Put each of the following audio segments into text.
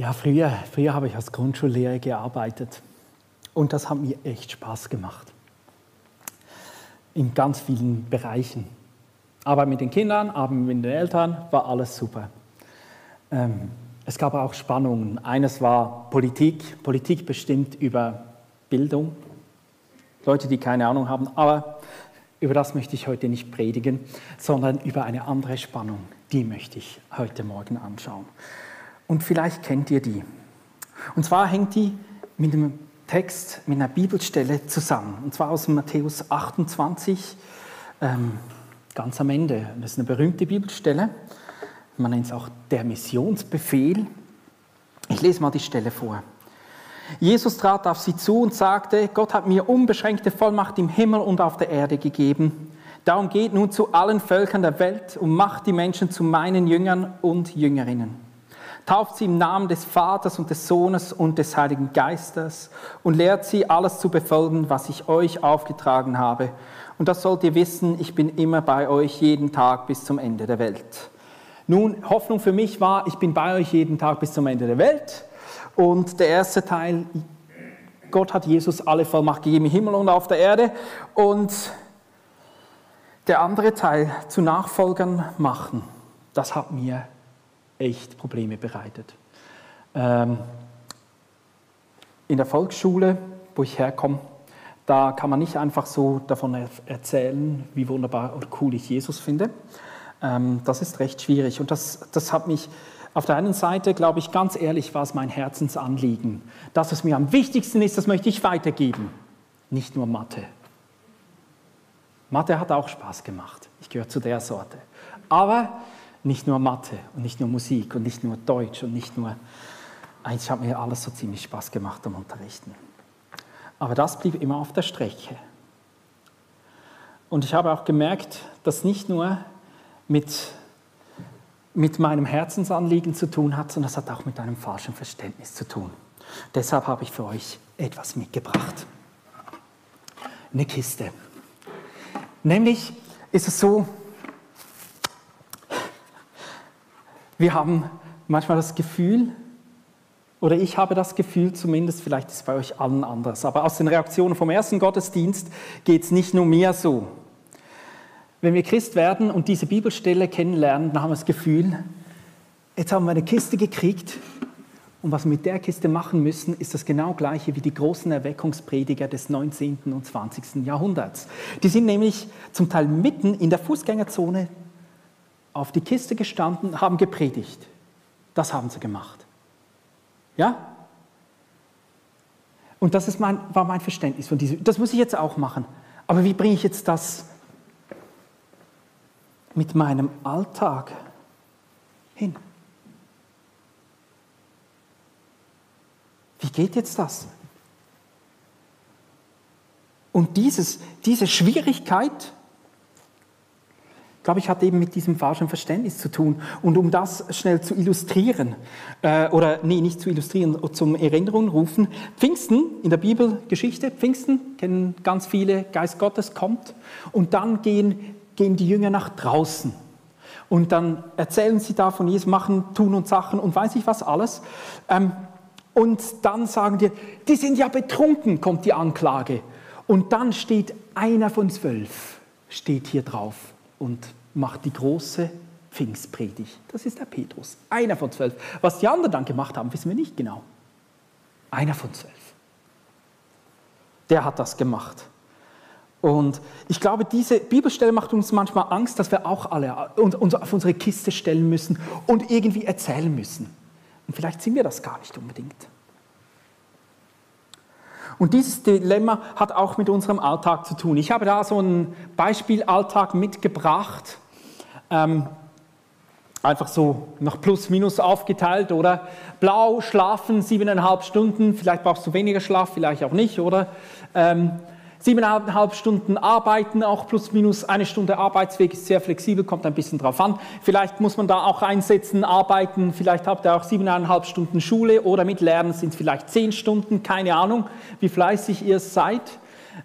Ja, früher, früher habe ich als Grundschullehrer gearbeitet und das hat mir echt Spaß gemacht. In ganz vielen Bereichen. Arbeit mit den Kindern, Arbeit mit den Eltern, war alles super. Ähm, es gab auch Spannungen. Eines war Politik. Politik bestimmt über Bildung. Leute, die keine Ahnung haben. Aber über das möchte ich heute nicht predigen, sondern über eine andere Spannung. Die möchte ich heute Morgen anschauen. Und vielleicht kennt ihr die. Und zwar hängt die mit einem Text, mit einer Bibelstelle zusammen. Und zwar aus Matthäus 28, ähm, ganz am Ende. Das ist eine berühmte Bibelstelle. Man nennt es auch der Missionsbefehl. Ich lese mal die Stelle vor. Jesus trat auf sie zu und sagte, Gott hat mir unbeschränkte Vollmacht im Himmel und auf der Erde gegeben. Darum geht nun zu allen Völkern der Welt und macht die Menschen zu meinen Jüngern und Jüngerinnen tauft sie im Namen des Vaters und des Sohnes und des Heiligen Geistes und lehrt sie, alles zu befolgen, was ich euch aufgetragen habe. Und das sollt ihr wissen, ich bin immer bei euch jeden Tag bis zum Ende der Welt. Nun, Hoffnung für mich war, ich bin bei euch jeden Tag bis zum Ende der Welt. Und der erste Teil, Gott hat Jesus alle Vollmacht gegeben im Himmel und auf der Erde. Und der andere Teil, zu Nachfolgern machen, das hat mir echt Probleme bereitet. Ähm, in der Volksschule, wo ich herkomme, da kann man nicht einfach so davon erzählen, wie wunderbar oder cool ich Jesus finde. Ähm, das ist recht schwierig und das, das hat mich auf der einen Seite, glaube ich, ganz ehrlich, war es mein Herzensanliegen. Das, was mir am wichtigsten ist, das möchte ich weitergeben. Nicht nur Mathe. Mathe hat auch Spaß gemacht. Ich gehöre zu der Sorte. Aber nicht nur Mathe und nicht nur Musik und nicht nur Deutsch und nicht nur... Eigentlich hat mir alles so ziemlich Spaß gemacht am Unterrichten. Aber das blieb immer auf der Strecke. Und ich habe auch gemerkt, dass nicht nur mit, mit meinem Herzensanliegen zu tun hat, sondern das hat auch mit einem falschen Verständnis zu tun. Deshalb habe ich für euch etwas mitgebracht. Eine Kiste. Nämlich ist es so, Wir haben manchmal das Gefühl, oder ich habe das Gefühl zumindest, vielleicht ist es bei euch allen anders, aber aus den Reaktionen vom ersten Gottesdienst geht es nicht nur mir so. Wenn wir Christ werden und diese Bibelstelle kennenlernen, dann haben wir das Gefühl, jetzt haben wir eine Kiste gekriegt und was wir mit der Kiste machen müssen, ist das genau gleiche wie die großen Erweckungsprediger des 19. und 20. Jahrhunderts. Die sind nämlich zum Teil mitten in der Fußgängerzone auf die Kiste gestanden, haben gepredigt. Das haben sie gemacht. Ja? Und das ist mein, war mein Verständnis von diesem. Das muss ich jetzt auch machen. Aber wie bringe ich jetzt das mit meinem Alltag hin? Wie geht jetzt das? Und dieses, diese Schwierigkeit, glaube ich, hat eben mit diesem falschen Verständnis zu tun. Und um das schnell zu illustrieren, äh, oder nee, nicht zu illustrieren, zum Erinnerung rufen, Pfingsten in der Bibelgeschichte, Pfingsten kennen ganz viele, Geist Gottes kommt und dann gehen, gehen die Jünger nach draußen. Und dann erzählen sie da von Jesus, machen, tun und Sachen und weiß ich was alles. Ähm, und dann sagen die, die sind ja betrunken, kommt die Anklage. Und dann steht einer von zwölf, steht hier drauf und macht die große Pfingstpredigt. Das ist der Petrus, einer von zwölf. Was die anderen dann gemacht haben, wissen wir nicht genau. Einer von zwölf. Der hat das gemacht. Und ich glaube, diese Bibelstelle macht uns manchmal Angst, dass wir auch alle uns auf unsere Kiste stellen müssen und irgendwie erzählen müssen. Und vielleicht sind wir das gar nicht unbedingt. Und dieses Dilemma hat auch mit unserem Alltag zu tun. Ich habe da so einen Beispielalltag mitgebracht, ähm, einfach so nach Plus, Minus aufgeteilt, oder? Blau, schlafen, siebeneinhalb Stunden, vielleicht brauchst du weniger Schlaf, vielleicht auch nicht, oder? Ähm, Siebeneinhalb Stunden arbeiten, auch plus minus eine Stunde Arbeitsweg ist sehr flexibel, kommt ein bisschen drauf an. Vielleicht muss man da auch einsetzen, arbeiten, vielleicht habt ihr auch siebeneinhalb Stunden Schule oder mit Lernen sind es vielleicht zehn Stunden, keine Ahnung, wie fleißig ihr seid.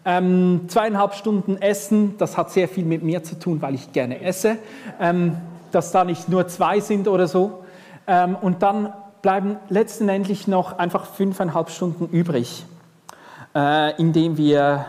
Ähm, zweieinhalb Stunden Essen, das hat sehr viel mit mir zu tun, weil ich gerne esse, ähm, dass da nicht nur zwei sind oder so. Ähm, und dann bleiben letztendlich noch einfach fünfeinhalb Stunden übrig, äh, indem wir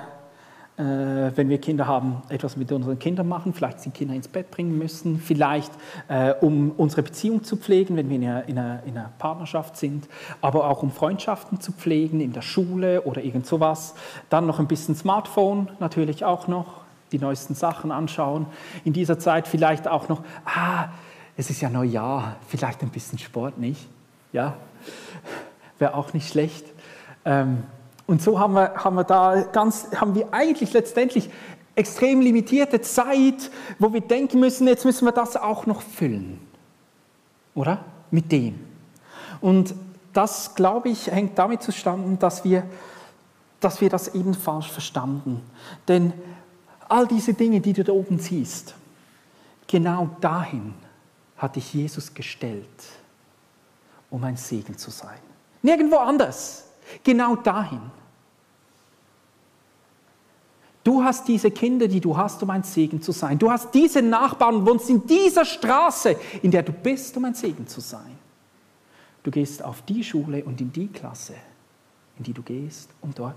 wenn wir Kinder haben, etwas mit unseren Kindern machen, vielleicht die Kinder ins Bett bringen müssen, vielleicht äh, um unsere Beziehung zu pflegen, wenn wir in einer, in, einer, in einer, Partnerschaft sind, aber auch um Freundschaften zu pflegen in der Schule oder irgend sowas. Dann noch ein bisschen Smartphone natürlich auch noch, die neuesten Sachen anschauen. In dieser Zeit vielleicht auch noch, ah, es ist ja Neujahr, vielleicht ein bisschen Sport, nicht? Ja, wäre auch nicht schlecht. Ähm, und so haben wir, haben wir da ganz, haben wir eigentlich letztendlich extrem limitierte Zeit, wo wir denken müssen, jetzt müssen wir das auch noch füllen. Oder? Mit dem. Und das, glaube ich, hängt damit zustande, dass wir, dass wir das eben falsch verstanden. Denn all diese Dinge, die du da oben siehst, genau dahin hat dich Jesus gestellt, um ein Segen zu sein. Nirgendwo anders. Genau dahin. Du hast diese Kinder, die du hast, um ein Segen zu sein. Du hast diese Nachbarn und wohnst in dieser Straße, in der du bist, um ein Segen zu sein. Du gehst auf die Schule und in die Klasse, in die du gehst, um dort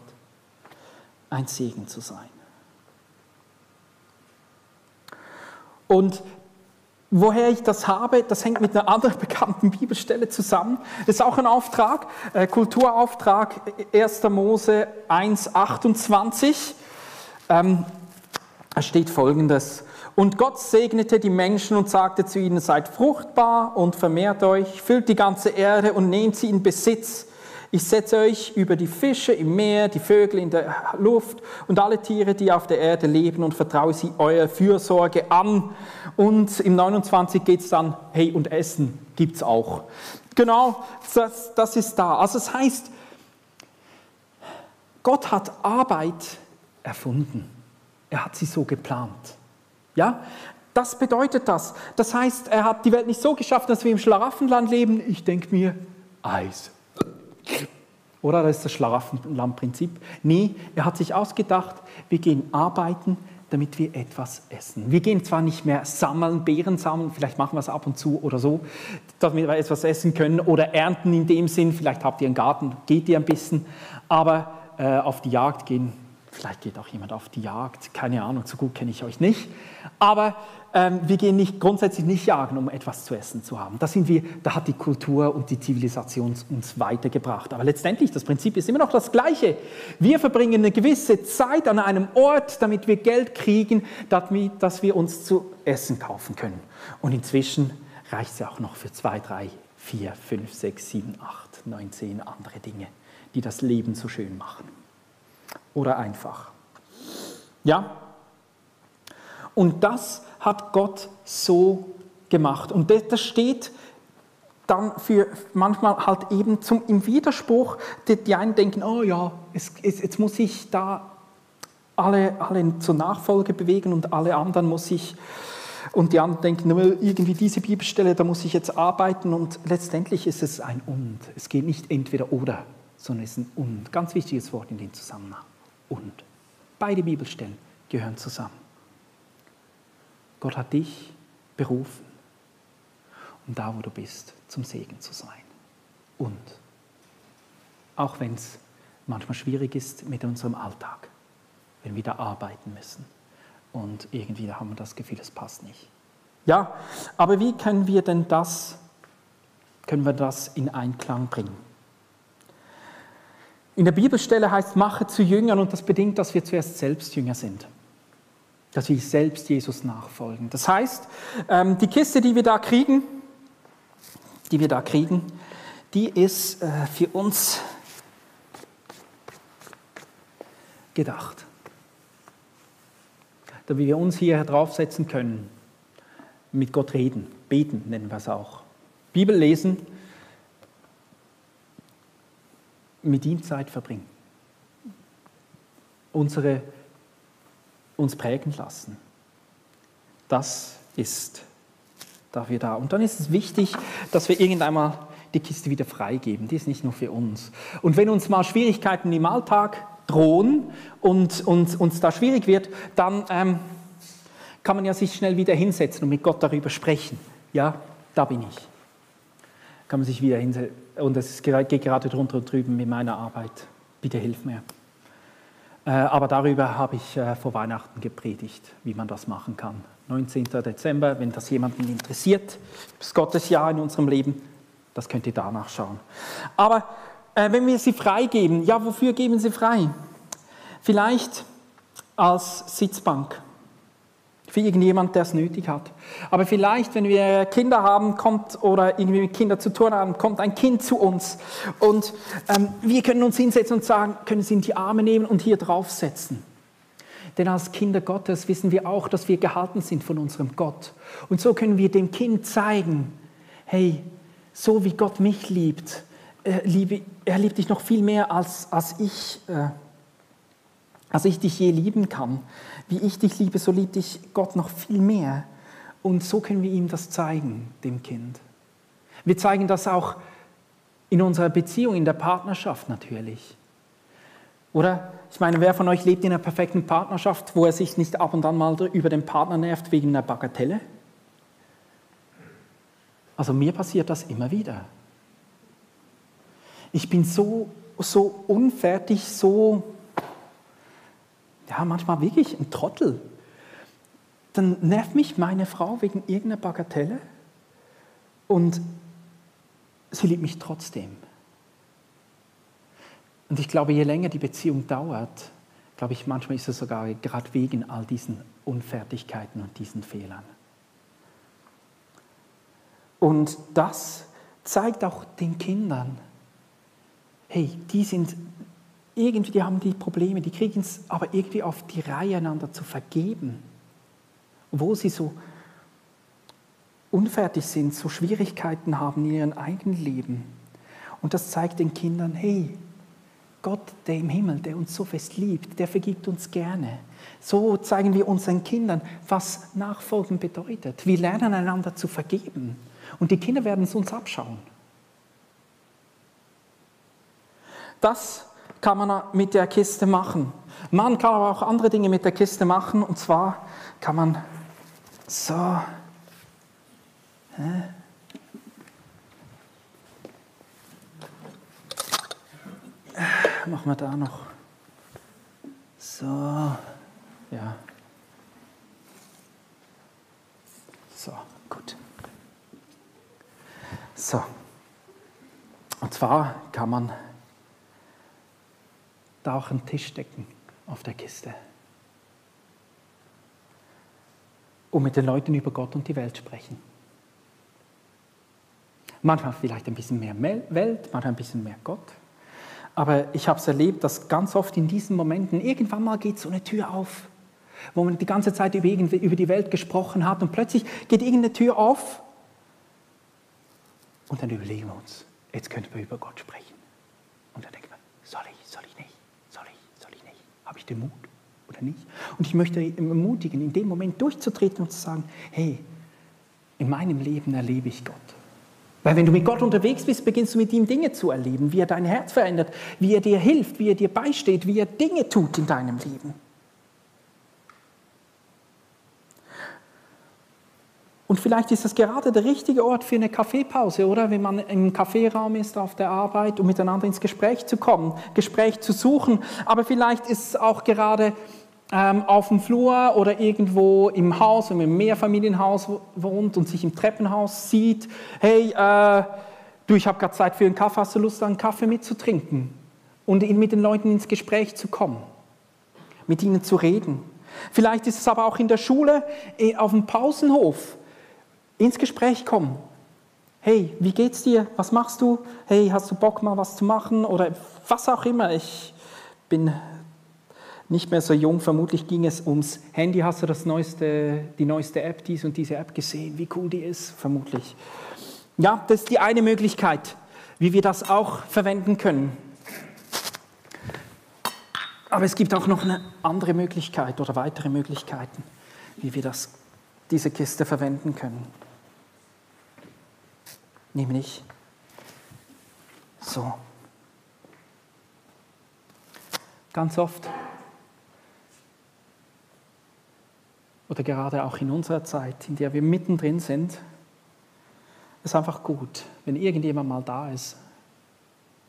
ein Segen zu sein. Und Woher ich das habe, das hängt mit einer anderen bekannten Bibelstelle zusammen. Das ist auch ein Auftrag, äh, Kulturauftrag 1. Mose 1, 28. Ähm, da steht folgendes. Und Gott segnete die Menschen und sagte zu ihnen, seid fruchtbar und vermehrt euch, füllt die ganze Erde und nehmt sie in Besitz. Ich setze euch über die Fische im Meer, die Vögel in der Luft und alle Tiere, die auf der Erde leben und vertraue sie eurer Fürsorge an. Und im 29 geht es dann, hey, und Essen gibt es auch. Genau, das, das ist da. Also es das heißt, Gott hat Arbeit erfunden. Er hat sie so geplant. Ja, das bedeutet das. Das heißt, er hat die Welt nicht so geschaffen, dass wir im Schlaraffenland leben. Ich denke mir, Eis. Oder das ist das Schlaraffenlandprinzip. Nee, er hat sich ausgedacht, wir gehen arbeiten, damit wir etwas essen. Wir gehen zwar nicht mehr sammeln, Beeren sammeln, vielleicht machen wir es ab und zu oder so, damit wir etwas essen können oder ernten in dem Sinn, vielleicht habt ihr einen Garten, geht ihr ein bisschen, aber äh, auf die Jagd gehen, vielleicht geht auch jemand auf die Jagd, keine Ahnung, so gut kenne ich euch nicht, aber ähm, wir gehen nicht, grundsätzlich nicht jagen, um etwas zu essen zu haben. Da, sind wir, da hat die Kultur und die Zivilisation uns weitergebracht. Aber letztendlich, das Prinzip ist immer noch das gleiche. Wir verbringen eine gewisse Zeit an einem Ort, damit wir Geld kriegen, damit, dass wir uns zu essen kaufen können. Und inzwischen reicht es ja auch noch für zwei, drei, vier, fünf, sechs, sieben, acht, neun, zehn andere Dinge, die das Leben so schön machen. Oder einfach. Ja? Und das hat Gott so gemacht. Und das steht dann für manchmal halt eben zum, im Widerspruch, die, die einen denken, oh ja, es, es, jetzt muss ich da alle, alle zur Nachfolge bewegen und alle anderen muss ich, und die anderen denken, irgendwie diese Bibelstelle, da muss ich jetzt arbeiten und letztendlich ist es ein Und. Es geht nicht entweder oder, sondern es ist ein Und. Ganz wichtiges Wort in dem Zusammenhang. Und. Beide Bibelstellen gehören zusammen. Gott hat dich berufen, um da, wo du bist, zum Segen zu sein. Und auch wenn es manchmal schwierig ist mit unserem Alltag, wenn wir da arbeiten müssen und irgendwie da haben wir das Gefühl, es passt nicht. Ja, aber wie können wir denn das, können wir das in Einklang bringen? In der Bibelstelle heißt, mache zu Jüngern und das bedingt, dass wir zuerst selbst Jünger sind dass wir selbst Jesus nachfolgen. Das heißt, ähm, die Kiste, die wir da kriegen, die wir da kriegen, die ist äh, für uns gedacht. Damit wir uns hier draufsetzen können, mit Gott reden, beten nennen wir es auch, Bibel lesen, mit ihm Zeit verbringen. Unsere uns prägen lassen. Das ist dafür da. Und dann ist es wichtig, dass wir irgendwann mal die Kiste wieder freigeben. Die ist nicht nur für uns. Und wenn uns mal Schwierigkeiten im Alltag drohen und, und uns da schwierig wird, dann ähm, kann man ja sich schnell wieder hinsetzen und mit Gott darüber sprechen. Ja, da bin ich. Kann man sich wieder hinsetzen. Und es geht gerade drunter und drüben mit meiner Arbeit. Bitte hilf mir. Äh, aber darüber habe ich äh, vor Weihnachten gepredigt, wie man das machen kann. 19. Dezember, wenn das jemanden interessiert, das Gottesjahr in unserem Leben, das könnt ihr danach schauen. Aber äh, wenn wir sie freigeben, ja, wofür geben sie frei? Vielleicht als Sitzbank für irgendjemand, der es nötig hat. Aber vielleicht, wenn wir Kinder haben, kommt oder irgendwie mit Kindern zu tun haben, kommt ein Kind zu uns und ähm, wir können uns hinsetzen und sagen, können sie in die Arme nehmen und hier draufsetzen. Denn als Kinder Gottes wissen wir auch, dass wir gehalten sind von unserem Gott. Und so können wir dem Kind zeigen, hey, so wie Gott mich liebt, er, liebe, er liebt dich noch viel mehr, als, als, ich, äh, als ich dich je lieben kann. Wie ich dich liebe, so liebt dich Gott noch viel mehr. Und so können wir ihm das zeigen, dem Kind. Wir zeigen das auch in unserer Beziehung, in der Partnerschaft natürlich. Oder? Ich meine, wer von euch lebt in einer perfekten Partnerschaft, wo er sich nicht ab und an mal über den Partner nervt wegen einer Bagatelle? Also mir passiert das immer wieder. Ich bin so, so unfertig, so ja, manchmal wirklich ein Trottel. Dann nervt mich meine Frau wegen irgendeiner Bagatelle und sie liebt mich trotzdem. Und ich glaube, je länger die Beziehung dauert, glaube ich, manchmal ist es sogar gerade wegen all diesen Unfertigkeiten und diesen Fehlern. Und das zeigt auch den Kindern, hey, die sind irgendwie, die haben die Probleme, die kriegen es aber irgendwie auf die Reihe, einander zu vergeben. Wo sie so unfertig sind, so Schwierigkeiten haben in ihrem eigenen Leben. Und das zeigt den Kindern, hey, Gott, der im Himmel, der uns so fest liebt, der vergibt uns gerne. So zeigen wir unseren Kindern, was Nachfolgen bedeutet. Wir lernen einander zu vergeben. Und die Kinder werden es uns abschauen. Das kann man mit der Kiste machen. Man kann aber auch andere Dinge mit der Kiste machen. Und zwar kann man so. Hä? Machen wir da noch. So. Ja. So, gut. So. Und zwar kann man da auch einen Tisch decken auf der Kiste. Und mit den Leuten über Gott und die Welt sprechen. Manchmal vielleicht ein bisschen mehr Welt, manchmal ein bisschen mehr Gott. Aber ich habe es erlebt, dass ganz oft in diesen Momenten irgendwann mal geht so eine Tür auf, wo man die ganze Zeit über, über die Welt gesprochen hat und plötzlich geht irgendeine Tür auf und dann überlegen wir uns, jetzt könnten wir über Gott sprechen. Und dann denken wir, soll ich, soll ich nicht? Habe ich den Mut oder nicht? Und ich möchte ermutigen, in dem Moment durchzutreten und zu sagen, hey, in meinem Leben erlebe ich Gott. Weil wenn du mit Gott unterwegs bist, beginnst du mit ihm Dinge zu erleben, wie er dein Herz verändert, wie er dir hilft, wie er dir beisteht, wie er Dinge tut in deinem Leben. Und vielleicht ist das gerade der richtige Ort für eine Kaffeepause, oder? Wenn man im Kaffeeraum ist auf der Arbeit, um miteinander ins Gespräch zu kommen, Gespräch zu suchen. Aber vielleicht ist es auch gerade ähm, auf dem Flur oder irgendwo im Haus, wenn man im Mehrfamilienhaus wohnt und sich im Treppenhaus sieht. Hey, äh, du, ich habe gerade Zeit für einen Kaffee, hast du Lust, einen Kaffee mitzutrinken? Und mit den Leuten ins Gespräch zu kommen, mit ihnen zu reden. Vielleicht ist es aber auch in der Schule, äh, auf dem Pausenhof ins Gespräch kommen. Hey, wie geht's dir? Was machst du? Hey, hast du Bock mal was zu machen? Oder was auch immer. Ich bin nicht mehr so jung, vermutlich ging es ums Handy. Hast du das neueste, die neueste App, dies und diese App gesehen? Wie cool die ist? Vermutlich. Ja, das ist die eine Möglichkeit, wie wir das auch verwenden können. Aber es gibt auch noch eine andere Möglichkeit oder weitere Möglichkeiten, wie wir das, diese Kiste verwenden können. Nämlich so. Ganz oft oder gerade auch in unserer Zeit, in der wir mittendrin sind, ist einfach gut, wenn irgendjemand mal da ist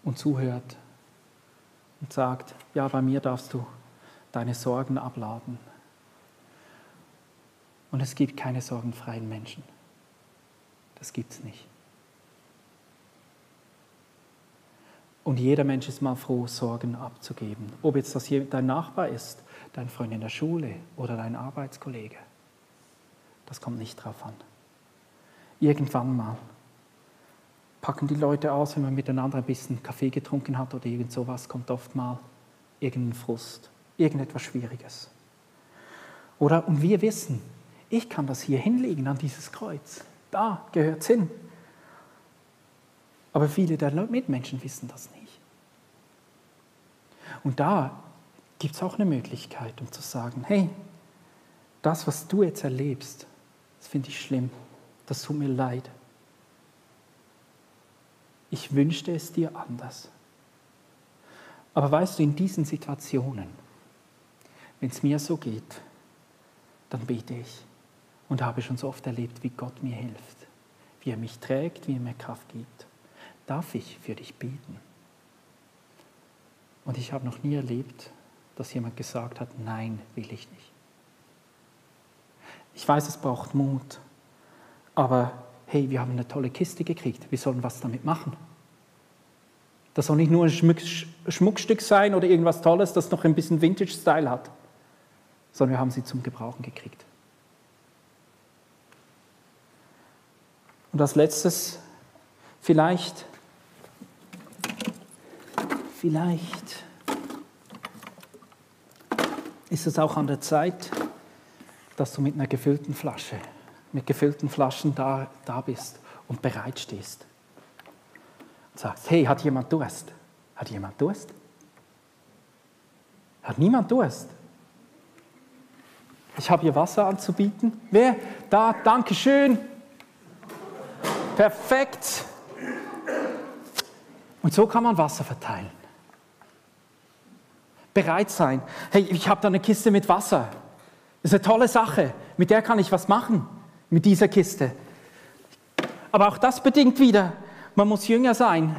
und zuhört und sagt, ja, bei mir darfst du deine Sorgen abladen. Und es gibt keine sorgenfreien Menschen. Das gibt es nicht. Und jeder Mensch ist mal froh, Sorgen abzugeben. Ob jetzt das hier dein Nachbar ist, dein Freund in der Schule oder dein Arbeitskollege. Das kommt nicht drauf an. Irgendwann mal packen die Leute aus, wenn man miteinander ein bisschen Kaffee getrunken hat oder irgend sowas, kommt oft mal irgendein Frust, irgendetwas Schwieriges. Oder, und wir wissen, ich kann das hier hinlegen an dieses Kreuz. Da gehört es hin. Aber viele der Mitmenschen wissen das nicht. Und da gibt es auch eine Möglichkeit, um zu sagen, hey, das, was du jetzt erlebst, das finde ich schlimm, das tut mir leid. Ich wünschte es dir anders. Aber weißt du, in diesen Situationen, wenn es mir so geht, dann bete ich und habe schon so oft erlebt, wie Gott mir hilft, wie er mich trägt, wie er mir Kraft gibt. Darf ich für dich beten? Und ich habe noch nie erlebt, dass jemand gesagt hat, nein, will ich nicht. Ich weiß, es braucht Mut, aber hey, wir haben eine tolle Kiste gekriegt, wir sollen was damit machen. Das soll nicht nur ein Schmuck, Schmuckstück sein oder irgendwas Tolles, das noch ein bisschen Vintage-Style hat, sondern wir haben sie zum Gebrauchen gekriegt. Und als letztes, vielleicht, vielleicht ist es auch an der Zeit, dass du mit einer gefüllten Flasche, mit gefüllten Flaschen da, da bist und bereit stehst. Und sagst, hey, hat jemand Durst? Hat jemand Durst? Hat niemand Durst? Ich habe hier Wasser anzubieten. Wer? Da, danke schön. Perfekt. Und so kann man Wasser verteilen. Bereit sein. Hey, ich habe da eine Kiste mit Wasser. Das ist eine tolle Sache. Mit der kann ich was machen. Mit dieser Kiste. Aber auch das bedingt wieder, man muss jünger sein,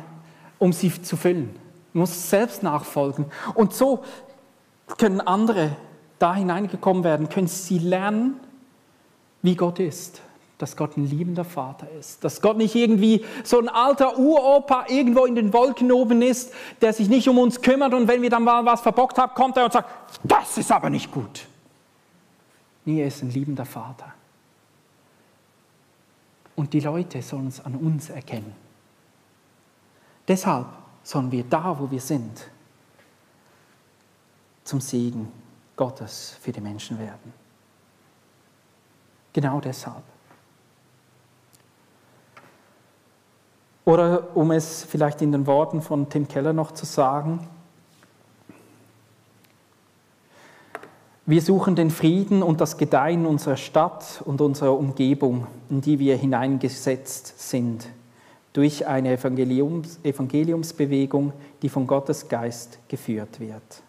um sie zu füllen. Man muss selbst nachfolgen. Und so können andere da hineingekommen werden, können sie lernen, wie Gott ist dass Gott ein liebender Vater ist, dass Gott nicht irgendwie so ein alter Uropa irgendwo in den Wolken oben ist, der sich nicht um uns kümmert und wenn wir dann mal was verbockt haben, kommt er und sagt, das ist aber nicht gut. Nee, er ist ein liebender Vater. Und die Leute sollen es an uns erkennen. Deshalb sollen wir da, wo wir sind, zum Segen Gottes für die Menschen werden. Genau deshalb. Oder um es vielleicht in den Worten von Tim Keller noch zu sagen, wir suchen den Frieden und das Gedeihen unserer Stadt und unserer Umgebung, in die wir hineingesetzt sind, durch eine Evangeliums Evangeliumsbewegung, die von Gottes Geist geführt wird.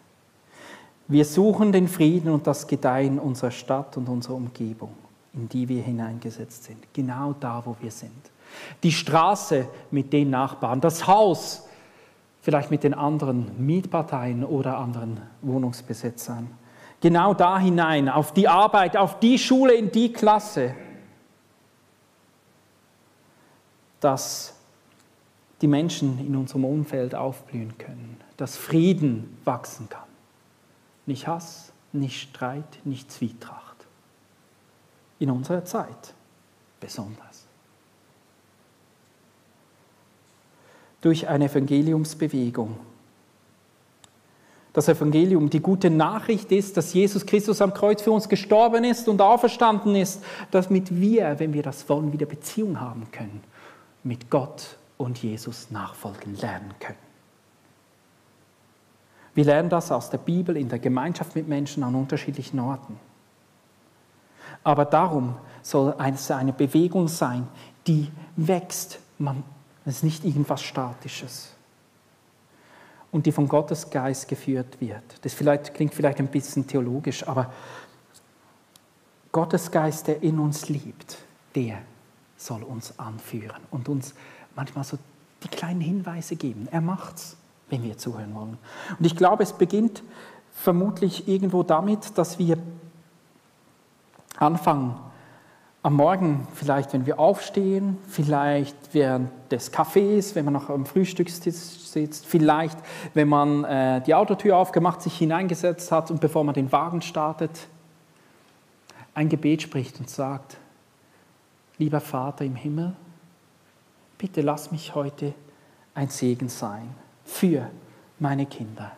Wir suchen den Frieden und das Gedeihen unserer Stadt und unserer Umgebung, in die wir hineingesetzt sind, genau da, wo wir sind die Straße mit den Nachbarn, das Haus vielleicht mit den anderen Mietparteien oder anderen Wohnungsbesitzern. Genau da hinein, auf die Arbeit, auf die Schule, in die Klasse, dass die Menschen in unserem Umfeld aufblühen können, dass Frieden wachsen kann. Nicht Hass, nicht Streit, nicht Zwietracht. In unserer Zeit besonders. Durch eine Evangeliumsbewegung. Das Evangelium, die gute Nachricht ist, dass Jesus Christus am Kreuz für uns gestorben ist und auferstanden ist, damit wir, wenn wir das wollen, wieder Beziehung haben können, mit Gott und Jesus nachfolgen lernen können. Wir lernen das aus der Bibel in der Gemeinschaft mit Menschen an unterschiedlichen Orten. Aber darum soll es eine Bewegung sein, die wächst. Man es ist nicht irgendwas Statisches. Und die von Gottes Geist geführt wird. Das vielleicht, klingt vielleicht ein bisschen theologisch, aber Gottes Geist, der in uns liebt, der soll uns anführen und uns manchmal so die kleinen Hinweise geben. Er macht's, wenn wir zuhören wollen. Und ich glaube, es beginnt vermutlich irgendwo damit, dass wir anfangen, am Morgen, vielleicht wenn wir aufstehen, vielleicht während des Kaffees, wenn man noch am Frühstückstisch sitzt, vielleicht wenn man äh, die Autotür aufgemacht, sich hineingesetzt hat und bevor man den Wagen startet, ein Gebet spricht und sagt, lieber Vater im Himmel, bitte lass mich heute ein Segen sein für meine Kinder,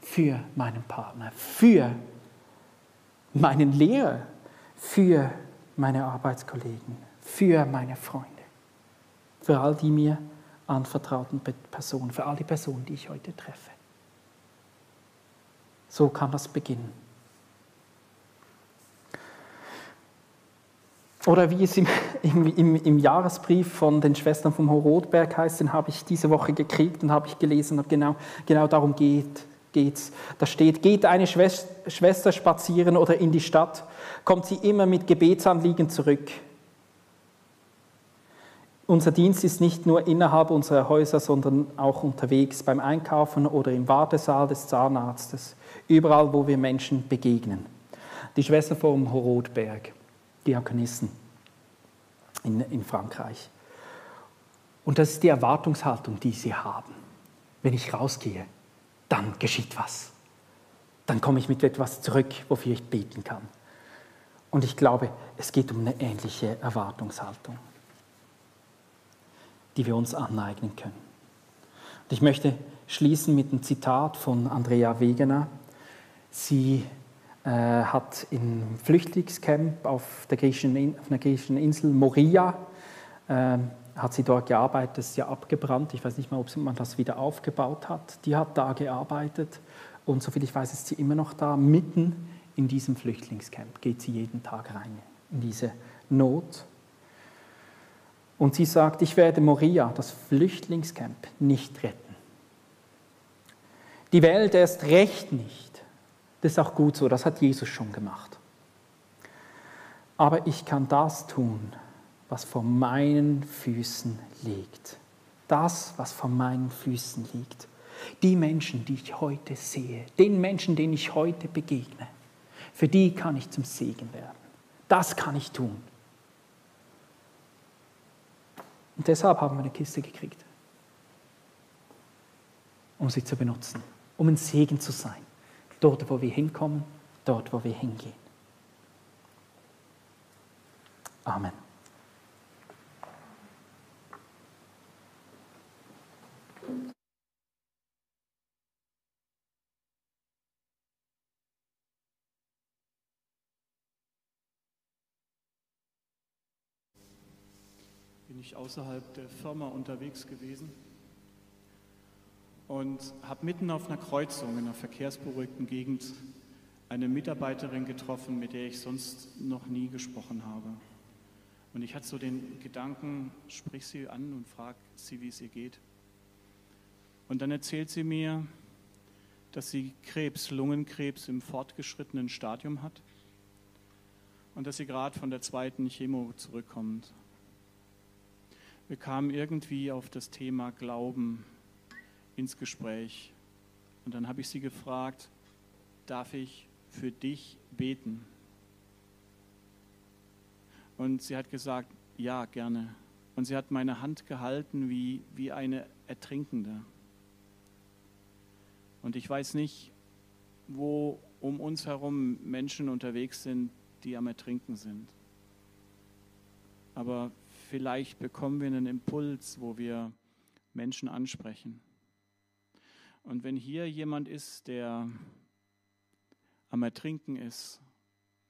für meinen Partner, für meinen Lehrer, für meine Arbeitskollegen, für meine Freunde, für all die mir anvertrauten Personen, für all die Personen, die ich heute treffe. So kann das beginnen. Oder wie es im, im, im, Jahresbrief von den Schwestern vom Horotberg heißt, den habe ich diese Woche gekriegt und habe ich gelesen und genau, genau darum geht geht's. Da steht, geht eine Schwester spazieren oder in die Stadt, kommt sie immer mit Gebetsanliegen zurück. Unser Dienst ist nicht nur innerhalb unserer Häuser, sondern auch unterwegs beim Einkaufen oder im Wartesaal des Zahnarztes, überall, wo wir Menschen begegnen. Die Schwester vom Horotberg, Diakonissen in, in Frankreich. Und das ist die Erwartungshaltung, die sie haben, wenn ich rausgehe dann geschieht was. Dann komme ich mit etwas zurück, wofür ich beten kann. Und ich glaube, es geht um eine ähnliche Erwartungshaltung, die wir uns aneignen können. Und ich möchte schließen mit einem Zitat von Andrea Wegener. Sie äh, hat im Flüchtlingscamp auf der griechischen, auf einer griechischen Insel Moria äh, hat sie dort gearbeitet, ist ja abgebrannt. Ich weiß nicht mal, ob man das wieder aufgebaut hat. Die hat da gearbeitet und soviel ich weiß, ist sie immer noch da. Mitten in diesem Flüchtlingscamp geht sie jeden Tag rein, in diese Not. Und sie sagt, ich werde Moria, das Flüchtlingscamp, nicht retten. Die Welt erst recht nicht. Das ist auch gut so, das hat Jesus schon gemacht. Aber ich kann das tun, was vor meinen Füßen liegt. Das, was vor meinen Füßen liegt. Die Menschen, die ich heute sehe, den Menschen, denen ich heute begegne, für die kann ich zum Segen werden. Das kann ich tun. Und deshalb haben wir eine Kiste gekriegt, um sie zu benutzen, um ein Segen zu sein, dort, wo wir hinkommen, dort, wo wir hingehen. Amen. Bin ich außerhalb der Firma unterwegs gewesen und habe mitten auf einer Kreuzung in einer verkehrsberuhigten Gegend eine Mitarbeiterin getroffen, mit der ich sonst noch nie gesprochen habe. Und ich hatte so den Gedanken, sprich sie an und frag sie, wie es ihr geht. Und dann erzählt sie mir, dass sie Krebs, Lungenkrebs im fortgeschrittenen Stadium hat und dass sie gerade von der zweiten Chemo zurückkommt wir kamen irgendwie auf das Thema Glauben ins Gespräch. Und dann habe ich sie gefragt, darf ich für dich beten? Und sie hat gesagt, ja, gerne. Und sie hat meine Hand gehalten wie, wie eine Ertrinkende. Und ich weiß nicht, wo um uns herum Menschen unterwegs sind, die am Ertrinken sind. Aber vielleicht bekommen wir einen Impuls, wo wir Menschen ansprechen. Und wenn hier jemand ist, der am Ertrinken ist,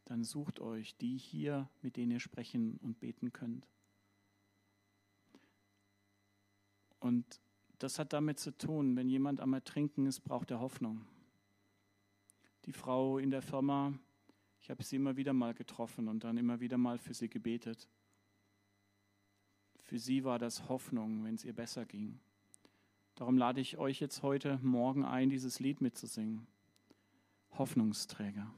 dann sucht euch die hier, mit denen ihr sprechen und beten könnt. Und das hat damit zu tun, wenn jemand am Ertrinken ist, braucht er Hoffnung. Die Frau in der Firma, ich habe sie immer wieder mal getroffen und dann immer wieder mal für sie gebetet. Für sie war das Hoffnung, wenn es ihr besser ging. Darum lade ich euch jetzt heute Morgen ein, dieses Lied mitzusingen. Hoffnungsträger.